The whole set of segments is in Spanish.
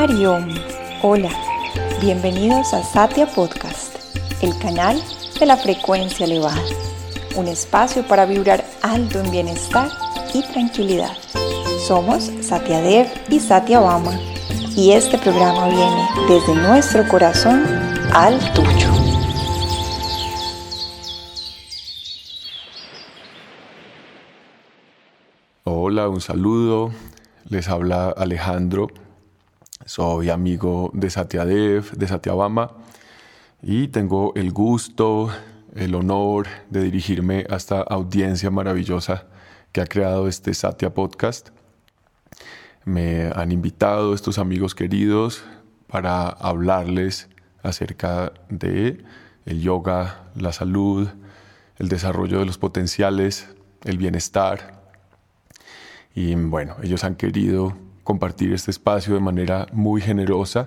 Hariom, hola, bienvenidos a Satya Podcast, el canal de la frecuencia elevada, un espacio para vibrar alto en bienestar y tranquilidad. Somos Satya Dev y Satya Bama y este programa viene desde nuestro corazón al tuyo. Hola, un saludo. Les habla Alejandro soy amigo de Satyadev, de Satyabama, y tengo el gusto, el honor de dirigirme a esta audiencia maravillosa que ha creado este Satya Podcast. Me han invitado estos amigos queridos para hablarles acerca de el yoga, la salud, el desarrollo de los potenciales, el bienestar. Y bueno, ellos han querido compartir este espacio de manera muy generosa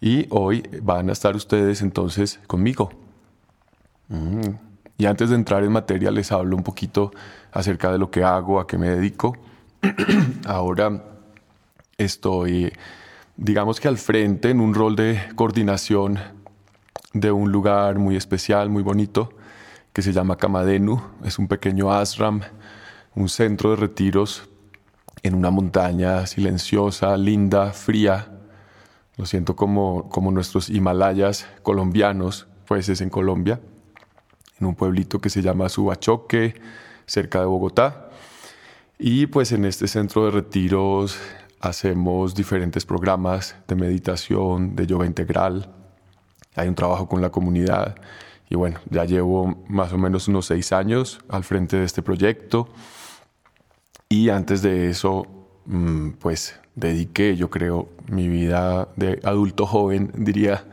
y hoy van a estar ustedes entonces conmigo. Mm. Y antes de entrar en materia les hablo un poquito acerca de lo que hago, a qué me dedico. Ahora estoy, digamos que al frente en un rol de coordinación de un lugar muy especial, muy bonito, que se llama Kamadenu. Es un pequeño ashram, un centro de retiros en una montaña silenciosa, linda, fría. Lo siento como, como nuestros Himalayas colombianos, pues es en Colombia, en un pueblito que se llama Subachoque, cerca de Bogotá. Y pues en este centro de retiros hacemos diferentes programas de meditación, de yoga integral. Hay un trabajo con la comunidad. Y bueno, ya llevo más o menos unos seis años al frente de este proyecto. Y antes de eso, mm, pues dediqué, yo creo, mi vida de adulto joven, diría,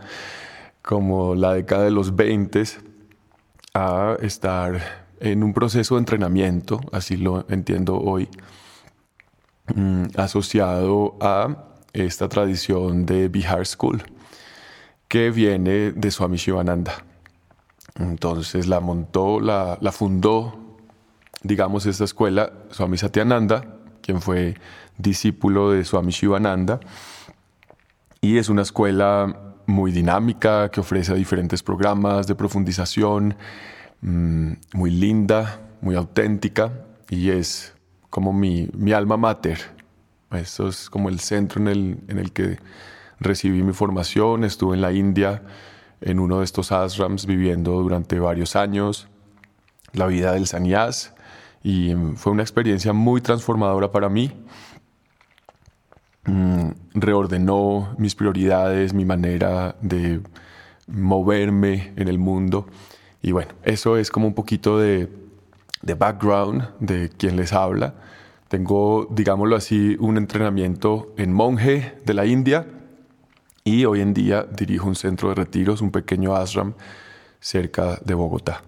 como la década de los 20, a estar en un proceso de entrenamiento, así lo entiendo hoy, mm, asociado a esta tradición de Bihar School, que viene de Swami Shivananda. Entonces la montó, la, la fundó digamos, esta escuela, Swami Satyananda, quien fue discípulo de Swami Shivananda, y es una escuela muy dinámica que ofrece diferentes programas de profundización, mm, muy linda, muy auténtica, y es como mi, mi alma mater. Esto es como el centro en el, en el que recibí mi formación. Estuve en la India en uno de estos ashrams viviendo durante varios años. La vida del sannyas y fue una experiencia muy transformadora para mí. Mm, reordenó mis prioridades, mi manera de moverme en el mundo. Y bueno, eso es como un poquito de, de background de quien les habla. Tengo, digámoslo así, un entrenamiento en monje de la India y hoy en día dirijo un centro de retiros, un pequeño ashram cerca de Bogotá.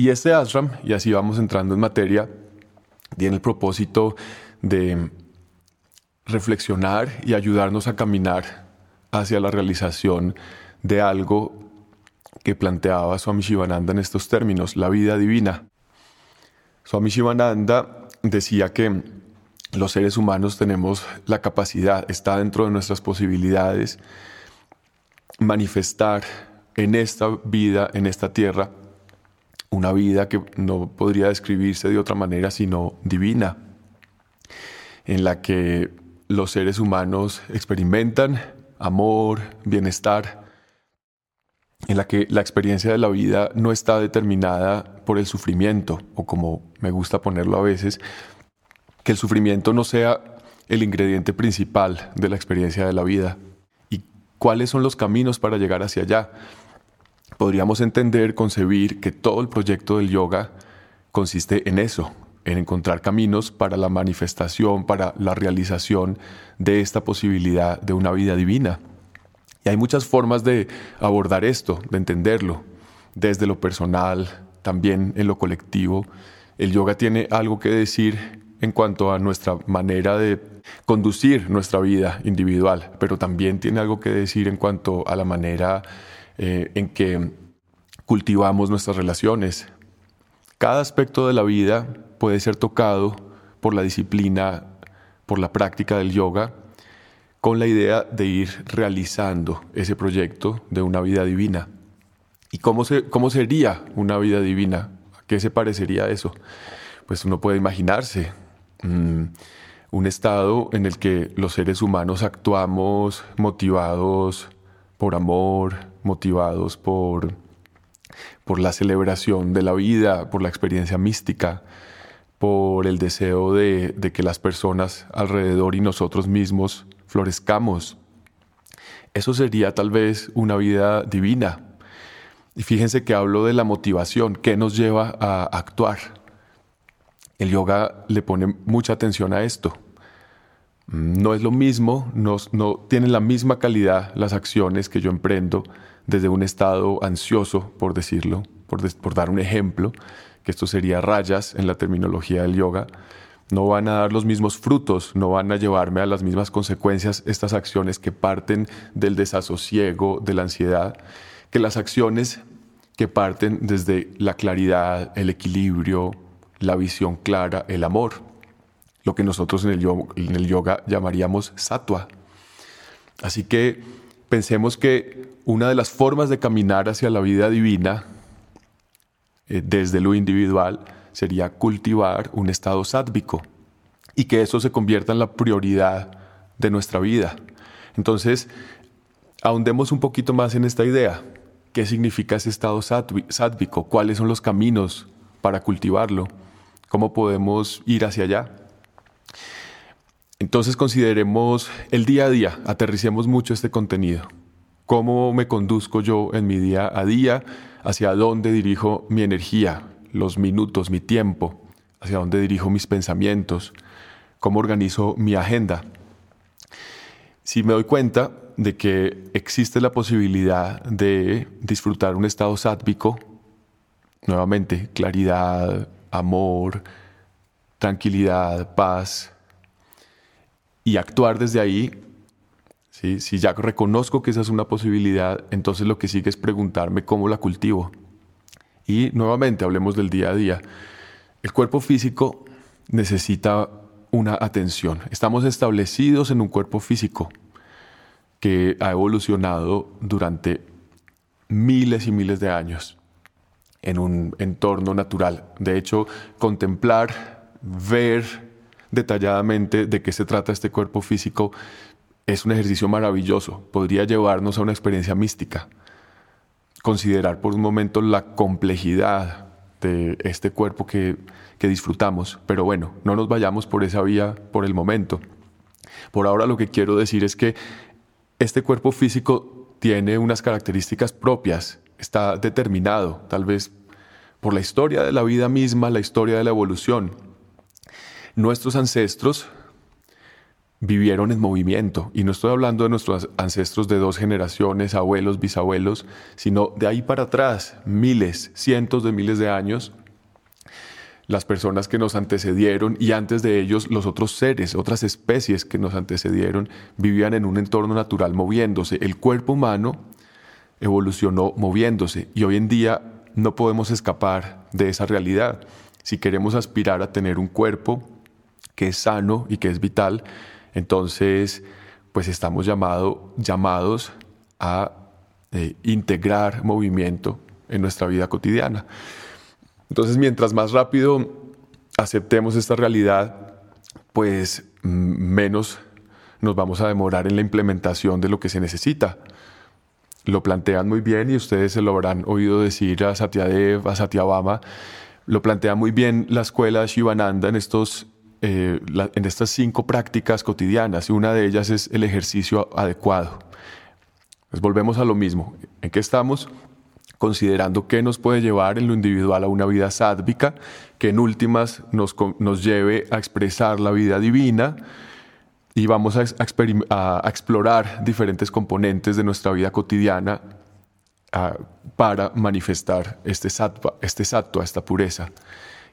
Y este ashram, y así vamos entrando en materia, tiene el propósito de reflexionar y ayudarnos a caminar hacia la realización de algo que planteaba Swami Shivananda en estos términos, la vida divina. Swami Shivananda decía que los seres humanos tenemos la capacidad, está dentro de nuestras posibilidades, manifestar en esta vida, en esta tierra, una vida que no podría describirse de otra manera sino divina, en la que los seres humanos experimentan amor, bienestar, en la que la experiencia de la vida no está determinada por el sufrimiento, o como me gusta ponerlo a veces, que el sufrimiento no sea el ingrediente principal de la experiencia de la vida. ¿Y cuáles son los caminos para llegar hacia allá? Podríamos entender, concebir que todo el proyecto del yoga consiste en eso, en encontrar caminos para la manifestación, para la realización de esta posibilidad de una vida divina. Y hay muchas formas de abordar esto, de entenderlo, desde lo personal, también en lo colectivo. El yoga tiene algo que decir en cuanto a nuestra manera de conducir nuestra vida individual, pero también tiene algo que decir en cuanto a la manera eh, en que cultivamos nuestras relaciones. Cada aspecto de la vida puede ser tocado por la disciplina, por la práctica del yoga, con la idea de ir realizando ese proyecto de una vida divina. ¿Y cómo, se, cómo sería una vida divina? ¿A qué se parecería eso? Pues uno puede imaginarse mm, un estado en el que los seres humanos actuamos motivados por amor, motivados por, por la celebración de la vida, por la experiencia mística, por el deseo de, de que las personas alrededor y nosotros mismos florezcamos. Eso sería tal vez una vida divina. Y fíjense que hablo de la motivación, ¿qué nos lleva a actuar? El yoga le pone mucha atención a esto. No es lo mismo, no, no tienen la misma calidad las acciones que yo emprendo desde un estado ansioso, por decirlo, por, por dar un ejemplo, que esto sería rayas en la terminología del yoga, no van a dar los mismos frutos, no van a llevarme a las mismas consecuencias estas acciones que parten del desasosiego, de la ansiedad, que las acciones que parten desde la claridad, el equilibrio, la visión clara, el amor, lo que nosotros en el yoga, llamaríamos sattva. Así que pensemos que una de las formas de caminar hacia la vida divina, eh, desde lo individual, sería cultivar un estado sádvico y que eso se convierta en la prioridad de nuestra vida. Entonces, ahondemos un poquito más en esta idea. ¿Qué significa ese estado sádvico? ¿Cuáles son los caminos para cultivarlo? ¿Cómo podemos ir hacia allá? Entonces consideremos el día a día, aterricemos mucho este contenido. ¿Cómo me conduzco yo en mi día a día? ¿Hacia dónde dirijo mi energía, los minutos, mi tiempo, hacia dónde dirijo mis pensamientos, cómo organizo mi agenda. Si me doy cuenta de que existe la posibilidad de disfrutar un estado sátvico, nuevamente, claridad, amor, tranquilidad, paz, y actuar desde ahí, si ya reconozco que esa es una posibilidad, entonces lo que sigue es preguntarme cómo la cultivo. Y nuevamente hablemos del día a día. El cuerpo físico necesita una atención. Estamos establecidos en un cuerpo físico que ha evolucionado durante miles y miles de años en un entorno natural. De hecho, contemplar, ver detalladamente de qué se trata este cuerpo físico es un ejercicio maravilloso. Podría llevarnos a una experiencia mística considerar por un momento la complejidad de este cuerpo que, disfrutamos. Pero bueno, no nos vayamos por esa vía por el momento. Por ahora lo que quiero decir es que este cuerpo físico tiene unas características propias, está determinado, tal vez por la historia de la vida misma, la historia de la evolución. Nuestros ancestros vivieron en movimiento. Y no estoy hablando de nuestros ancestros de dos generaciones, abuelos, bisabuelos, sino de ahí para atrás, miles, cientos de miles de años, las personas que nos antecedieron y antes de ellos los otros seres, otras especies que nos antecedieron, vivían en un entorno natural moviéndose. El cuerpo humano evolucionó moviéndose y hoy en día no podemos escapar de esa realidad. Si queremos aspirar a tener un cuerpo que es sano y que es vital, entonces, pues estamos llamados a eh, integrar movimiento en nuestra vida cotidiana. Entonces, mientras más rápido aceptemos esta realidad, pues menos nos vamos a demorar en la implementación de lo que se necesita. Lo plantean muy bien y ustedes se lo habrán oído decir a Satyadev, a Satyabama. Lo plantea muy bien la escuela Shivananda en estos eh, en estas cinco prácticas cotidianas y una de ellas es el ejercicio adecuado. Pues volvemos a lo mismo. ¿En qué estamos? Considerando qué nos puede llevar en lo individual a una vida sádvica, que en últimas nos, nos lleve a expresar la vida divina y vamos a, explorar diferentes componentes de nuestra vida cotidiana ah, para manifestar este sattva, este sattva, esta pureza.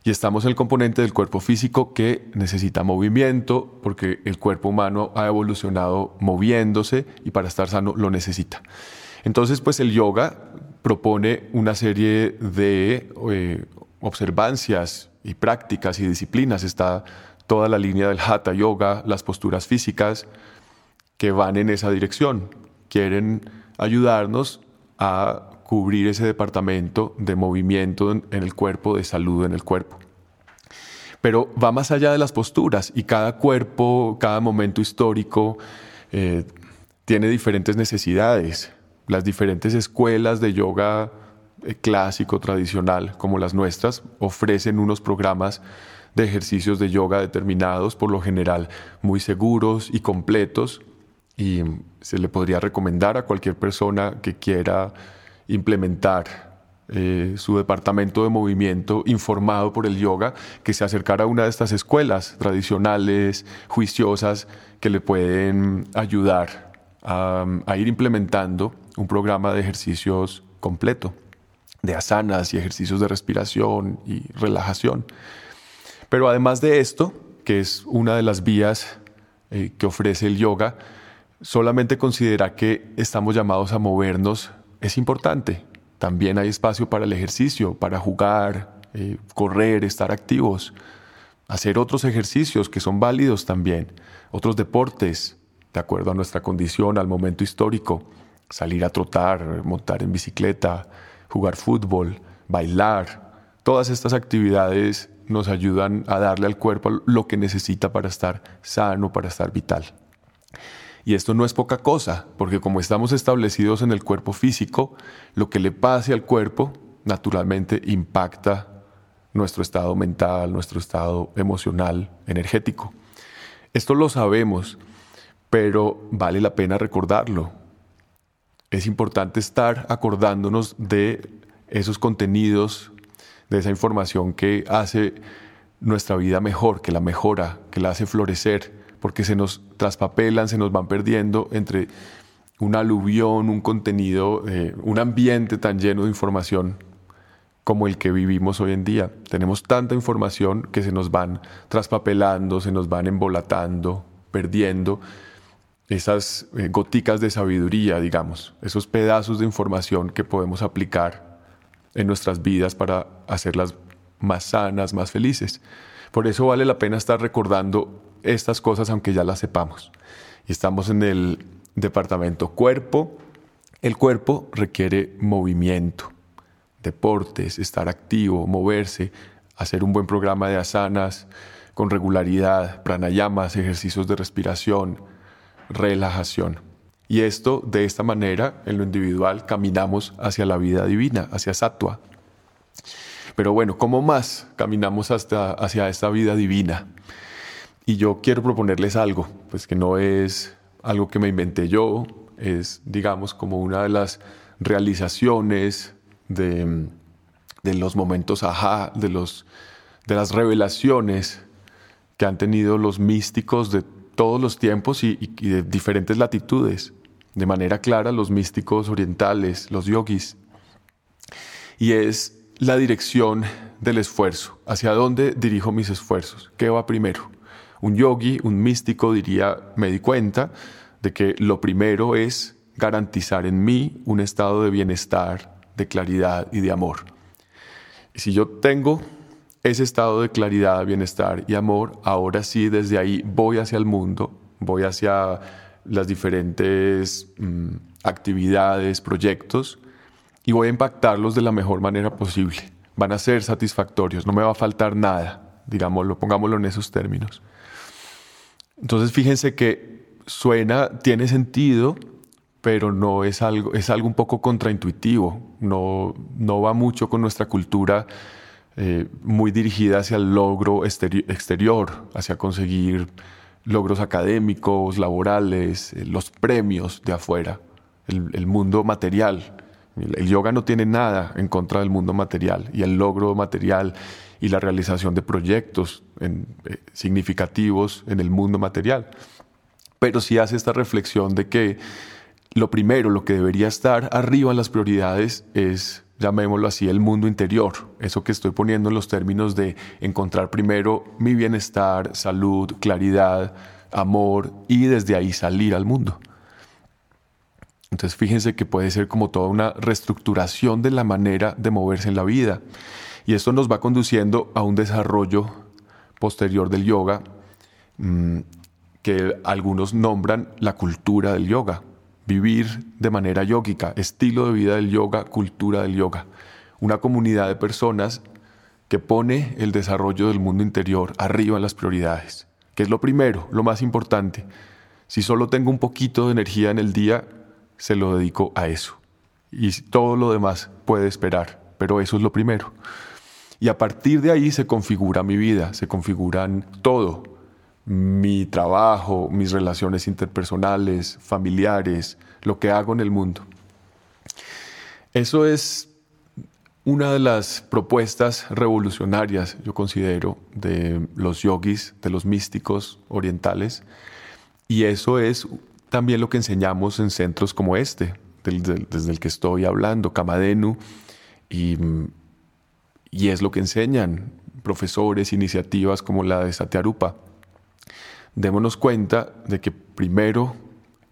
Y estamos en el componente del cuerpo físico que necesita movimiento, porque el cuerpo humano ha evolucionado moviéndose y para estar sano lo necesita. Entonces, pues el yoga propone una serie de eh, observancias y prácticas y disciplinas. Está toda la línea del hatha yoga, las posturas físicas, que van en esa dirección. Quieren ayudarnos a cubrir ese departamento de movimiento en, el cuerpo, de salud en el cuerpo. Pero va más allá de las posturas y cada cuerpo, cada momento histórico eh, tiene diferentes necesidades. Las diferentes escuelas de yoga eh, clásico, tradicional, como las nuestras, ofrecen unos programas de ejercicios de yoga determinados, por lo general muy seguros y completos, y se le podría recomendar a cualquier persona que quiera implementar eh, su departamento de movimiento informado por el yoga, que se acercara a una de estas escuelas tradicionales, juiciosas, que le pueden ayudar a, ir implementando un programa de ejercicios completo, de asanas y ejercicios de respiración y relajación. Pero además de esto, que es una de las vías eh, que ofrece el yoga, solamente considera que estamos llamados a movernos es importante. También hay espacio para el ejercicio, para jugar, eh, correr, estar activos, hacer otros ejercicios que son válidos también, otros deportes, de acuerdo a nuestra condición, al momento histórico, salir a trotar, montar en bicicleta, jugar fútbol, bailar. Todas estas actividades nos ayudan a darle al cuerpo lo que necesita para estar sano, para estar vital. Y esto no es poca cosa, porque como estamos establecidos en el cuerpo físico, lo que le pase al cuerpo naturalmente impacta nuestro estado mental, nuestro estado emocional, energético. Esto lo sabemos, pero vale la pena recordarlo. Es importante estar acordándonos de esos contenidos, de esa información que hace nuestra vida mejor, que la mejora, que la hace florecer, porque se nos traspapelan, se nos van perdiendo entre un aluvión, un contenido, eh, un ambiente tan lleno de información como el que vivimos hoy en día. Tenemos tanta información que se nos van traspapelando, se nos van embolatando, perdiendo esas eh, goticas de sabiduría, digamos, esos pedazos de información que podemos aplicar en nuestras vidas para hacerlas más sanas, más felices. Por eso vale la pena estar recordando estas cosas aunque ya las sepamos. Y estamos en el departamento cuerpo. El cuerpo requiere movimiento, deportes, estar activo, moverse, hacer un buen programa de asanas con regularidad, pranayamas, ejercicios de respiración, relajación. Y esto, de esta manera, en lo individual, caminamos hacia la vida divina, hacia Sattva. Pero bueno, ¿cómo más caminamos hasta, hacia esta vida divina? Y yo quiero proponerles algo, pues que no es algo que me inventé yo, es, digamos, como una de las realizaciones de, los momentos ajá, de, los, de las revelaciones que han tenido los místicos de todos los tiempos y, y, de diferentes latitudes. De manera clara, los místicos orientales, los yogis. Y es la dirección del esfuerzo. ¿Hacia dónde dirijo mis esfuerzos? ¿Qué va primero? Un yogi, un místico diría, me di cuenta de que lo primero es garantizar en mí un estado de bienestar, de claridad y de amor. Y si yo tengo ese estado de claridad, bienestar y amor, ahora sí desde ahí voy hacia el mundo, voy hacia las diferentes mm, actividades, proyectos y voy a impactarlos de la mejor manera posible. Van a ser satisfactorios, no me va a faltar nada, digámoslo, pongámoslo en esos términos. Entonces fíjense que suena, tiene sentido, pero no es algo, es algo un poco contraintuitivo, no, no va mucho con nuestra cultura eh, muy dirigida hacia el logro exterior, hacia conseguir logros académicos, laborales, eh, los premios de afuera, el, mundo material. El, yoga no tiene nada en contra del mundo material y el logro material y la realización de proyectos eh, significativos en el mundo material. Pero sí hace esta reflexión de que lo primero, lo que debería estar arriba en las prioridades es, llamémoslo así, el mundo interior. Eso que estoy poniendo en los términos de encontrar primero mi bienestar, salud, claridad, amor y desde ahí salir al mundo. Entonces fíjense que puede ser como toda una reestructuración de la manera de moverse en la vida. Y esto nos va conduciendo a un desarrollo posterior del yoga, mm, que algunos nombran la cultura del yoga, vivir de manera yógica, estilo de vida del yoga, cultura del yoga. Una comunidad de personas que pone el desarrollo del mundo interior arriba en las prioridades, que es lo primero, lo más importante. Si solo tengo un poquito de energía en el día, se lo dedico a eso. Y todo lo demás puede esperar, pero eso es lo primero. Y a partir de ahí se configura mi vida, se configuran todo, mi trabajo, mis relaciones interpersonales, familiares, lo que hago en el mundo. Eso es una de las propuestas revolucionarias, yo considero, de los yogis, de los místicos orientales, y eso es también lo que enseñamos en centros como este, desde el que estoy hablando, Kamadenu, y, y es lo que enseñan profesores, iniciativas como la de Satyarupa démonos cuenta de que primero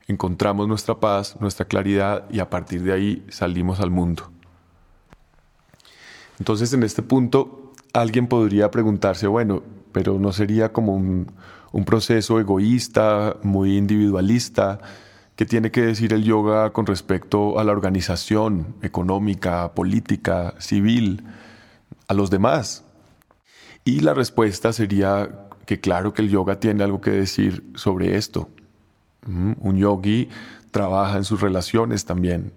encontramos nuestra paz, nuestra claridad y a partir de ahí salimos al mundo. Entonces en este punto alguien podría preguntarse, bueno, pero no sería como un, proceso egoísta, muy individualista, ¿qué tiene que decir el yoga con respecto a la organización económica, política, civil, a los demás? Y la respuesta sería que claro que el yoga tiene algo que decir sobre esto. Un yogi trabaja en sus relaciones también.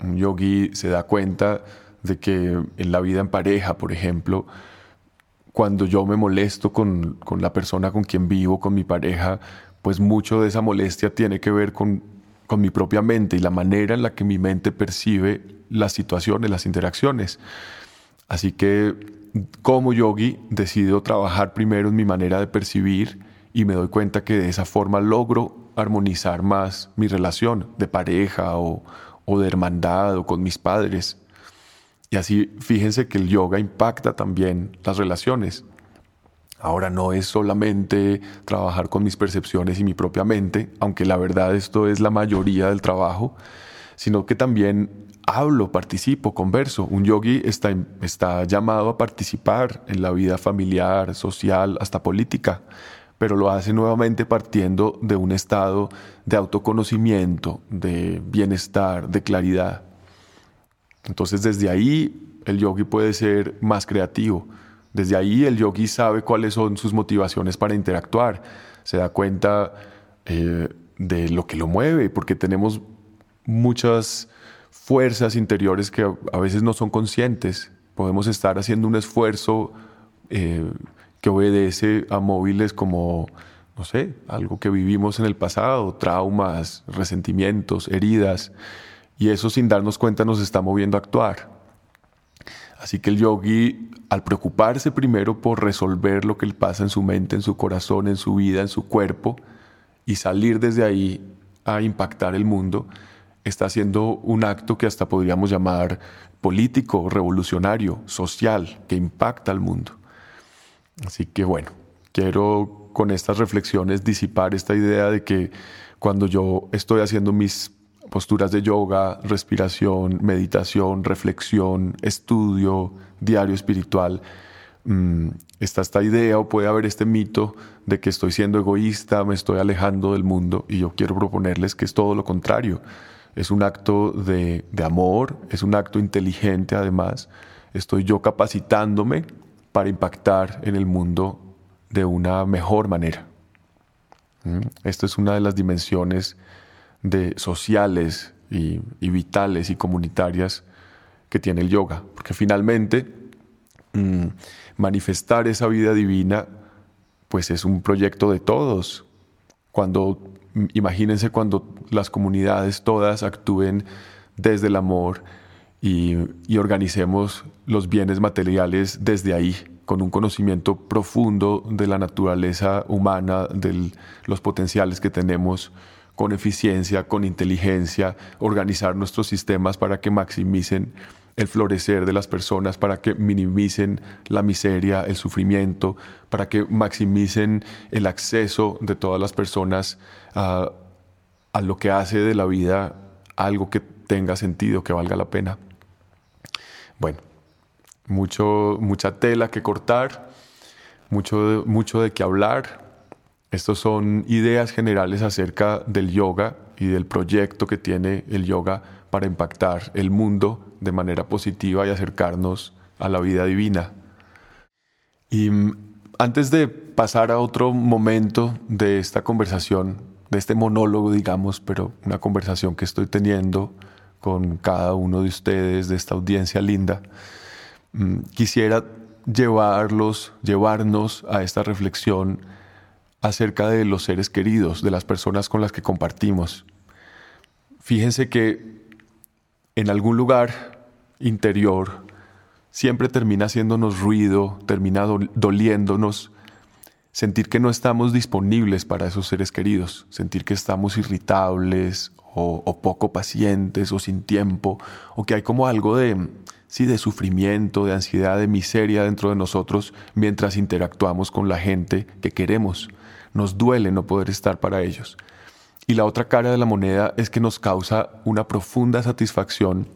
Un yogi se da cuenta de que en la vida en pareja, por ejemplo, cuando yo me molesto con, la persona con quien vivo, con mi pareja, pues mucho de esa molestia tiene que ver con, con mi propia mente y la manera en la que mi mente percibe las situaciones, las interacciones. Así que como yogi decido trabajar primero en mi manera de percibir y me doy cuenta que de esa forma logro armonizar más mi relación de pareja o, de hermandad o con mis padres. Y así fíjense que el yoga impacta también las relaciones. Ahora no es solamente trabajar con mis percepciones y mi propia mente, aunque la verdad esto es la mayoría del trabajo, sino que también hablo, participo, converso. Un yogi está, está llamado a participar en la vida familiar, social, hasta política, pero lo hace nuevamente partiendo de un estado de autoconocimiento, de bienestar, de claridad. Entonces desde ahí el yogi puede ser más creativo. Desde ahí el yogi sabe cuáles son sus motivaciones para interactuar. Se da cuenta eh, de lo que lo mueve, porque tenemos muchas fuerzas interiores que a veces no son conscientes. Podemos estar haciendo un esfuerzo eh, que obedece a móviles como, no sé, algo que vivimos en el pasado, traumas, resentimientos, heridas, y eso sin darnos cuenta nos está moviendo a actuar. Así que el yogi, al preocuparse primero por resolver lo que le pasa en su mente, en su corazón, en su vida, en su cuerpo, y salir desde ahí a impactar el mundo, está haciendo un acto que hasta podríamos llamar político, revolucionario, social, que impacta al mundo. Así que bueno, quiero con estas reflexiones disipar esta idea de que cuando yo estoy haciendo mis posturas de yoga, respiración, meditación, reflexión, estudio, diario espiritual, mm, está esta idea o puede haber este mito de que estoy siendo egoísta, me estoy alejando del mundo y yo quiero proponerles que es todo lo contrario es un acto de, amor, es un acto inteligente además. Estoy yo capacitándome para impactar en el mundo de una mejor manera. ¿Mm? Esto es una de las dimensiones de sociales y, vitales y comunitarias que tiene el yoga, porque finalmente mm, manifestar esa vida divina pues es un proyecto de todos. Cuando imagínense cuando las comunidades todas actúen desde el amor y, organicemos los bienes materiales desde ahí, con un conocimiento profundo de la naturaleza humana, de los potenciales que tenemos, con eficiencia, con inteligencia, organizar nuestros sistemas para que maximicen el florecer de las personas, para que minimicen la miseria, el sufrimiento, para que maximicen el acceso de todas las personas a, lo que hace de la vida algo que tenga sentido, que valga la pena. Bueno, mucho, mucha tela que cortar, mucho, mucho de qué hablar. Estos son ideas generales acerca del yoga y del proyecto que tiene el yoga para impactar el mundo de manera positiva y acercarnos a la vida divina. Y mm, antes de pasar a otro momento de esta conversación, de este monólogo, digamos, pero una conversación que estoy teniendo con cada uno de ustedes, de esta audiencia linda, mm, quisiera llevarlos, llevarnos a esta reflexión acerca de los seres queridos, de las personas con las que compartimos. Fíjense que en algún lugar interior siempre termina haciéndonos ruido, termina doliéndonos sentir que no estamos disponibles para esos seres queridos, sentir que estamos irritables o, poco pacientes o sin tiempo, o que hay como algo de, sí, de sufrimiento, de ansiedad, de miseria dentro de nosotros mientras interactuamos con la gente que queremos. Nos duele no poder estar para ellos. Y la otra cara de la moneda es que nos causa una profunda satisfacción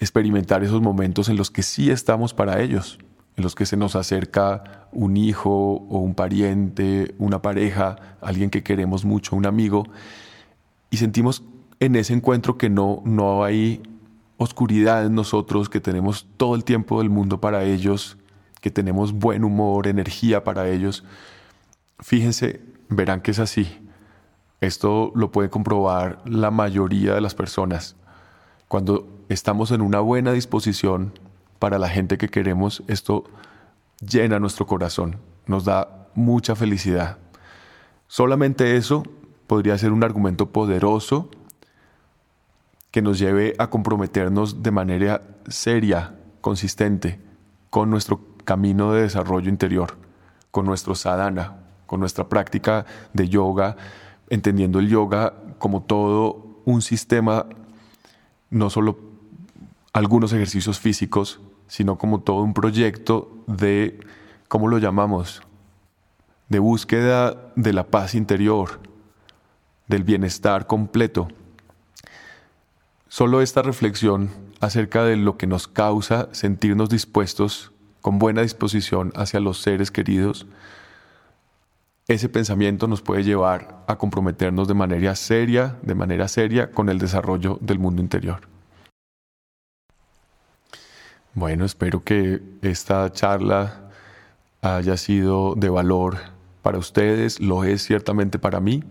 experimentar esos momentos en los que sí estamos para ellos, en los que se nos acerca un hijo o un pariente, una pareja, alguien que queremos mucho, un amigo, y sentimos en ese encuentro que no, no hay oscuridad en nosotros, que tenemos todo el tiempo del mundo para ellos, que tenemos buen humor, energía para ellos. Fíjense, verán que es así. Esto lo puede comprobar la mayoría de las personas. Cuando estamos en una buena disposición para la gente que queremos, esto llena nuestro corazón, nos da mucha felicidad. Solamente eso podría ser un argumento poderoso que nos lleve a comprometernos de manera seria, consistente, con nuestro camino de desarrollo interior, con nuestro sadhana, con nuestra práctica de yoga, entendiendo el yoga como todo un sistema, no solo algunos ejercicios físicos, sino como todo un proyecto de, ¿cómo lo llamamos? De búsqueda de la paz interior, del bienestar completo. Solo esta reflexión acerca de lo que nos causa sentirnos dispuestos con buena disposición hacia los seres queridos, ese pensamiento nos puede llevar a comprometernos de manera seria, de manera seria con el desarrollo del mundo interior. Bueno, espero que esta charla haya sido de valor para ustedes, lo es ciertamente para mí.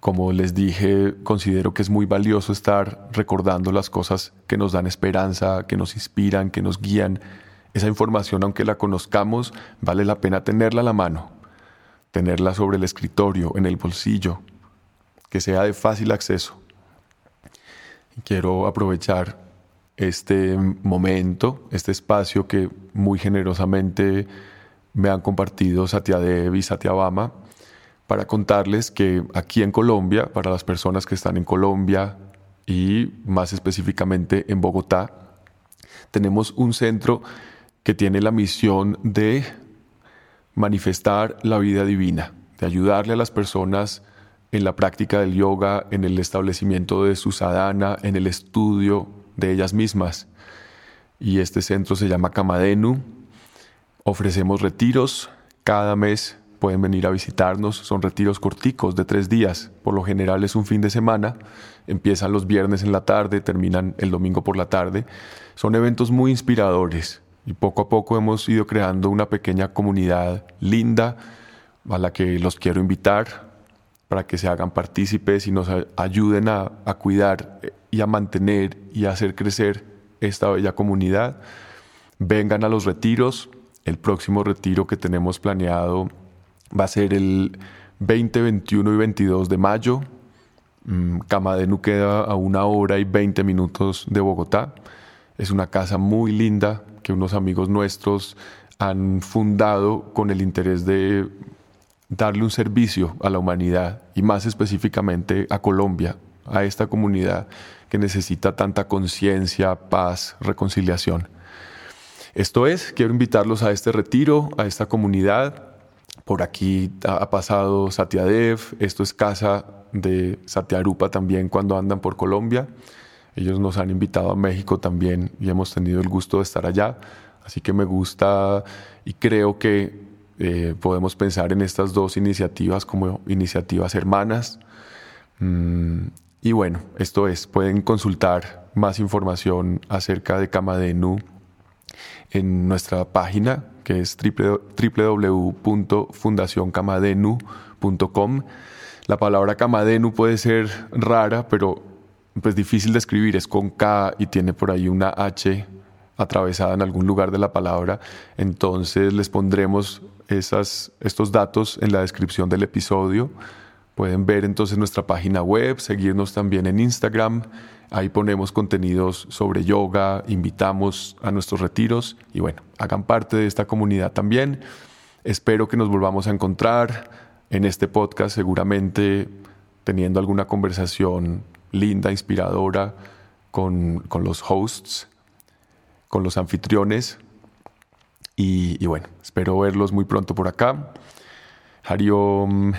Como les dije, considero que es muy valioso estar recordando las cosas que nos dan esperanza, que nos inspiran, que nos guían. Esa información, aunque la conozcamos, vale la pena tenerla a la mano, tenerla sobre el escritorio, en el bolsillo, que sea de fácil acceso. Quiero aprovechar este momento, este espacio que muy generosamente me han compartido Satyadev y Satyabama para contarles que aquí en Colombia, para las personas que están en Colombia y más específicamente en Bogotá, tenemos un centro que tiene la misión de manifestar la vida divina, de ayudarle a las personas en la práctica del yoga, en el establecimiento de su sadhana, en el estudio de ellas mismas. Y este centro se llama Kamadenu. Ofrecemos retiros cada mes pueden venir a visitarnos. Son retiros corticos de tres días. Por lo general es un fin de semana. Empiezan los viernes en la tarde, terminan el domingo por la tarde. Son eventos muy inspiradores y poco a poco hemos ido creando una pequeña comunidad linda a la que los quiero invitar para que se hagan partícipes y nos ayuden a, cuidar y a mantener y a hacer crecer esta bella comunidad. Vengan a los retiros. El próximo retiro que tenemos planeado Va a ser el 20, 21 y 22 de mayo. Mm, Camadenu queda a una hora y 20 minutos de Bogotá. Es una casa muy linda que unos amigos nuestros han fundado con el interés de darle un servicio a la humanidad y más específicamente a Colombia, a esta comunidad que necesita tanta conciencia, paz, reconciliación. Esto es, quiero invitarlos a este retiro, a esta comunidad, por aquí ha pasado Satyadev, esto es casa de Satyarupa también cuando andan por Colombia. Ellos nos han invitado a México también y hemos tenido el gusto de estar allá. Así que me gusta y creo que eh, podemos pensar en estas dos iniciativas como iniciativas hermanas. Mm, y bueno, esto es, pueden consultar más información acerca de Camadenu en nuestra página que es www.fundacioncamadenu.com. La palabra Camadenu puede ser rara, pero pues difícil de escribir, es con K y tiene por ahí una H atravesada en algún lugar de la palabra. Entonces les pondremos esas, estos datos en la descripción del episodio. Pueden ver entonces nuestra página web, seguirnos también en Instagram. Ahí ponemos contenidos sobre yoga, invitamos a nuestros retiros y bueno, hagan parte de esta comunidad también. Espero que nos volvamos a encontrar en este podcast, seguramente teniendo alguna conversación linda, inspiradora con, con los hosts con los anfitriones. Y, bueno, espero verlos muy pronto por acá. Hariom.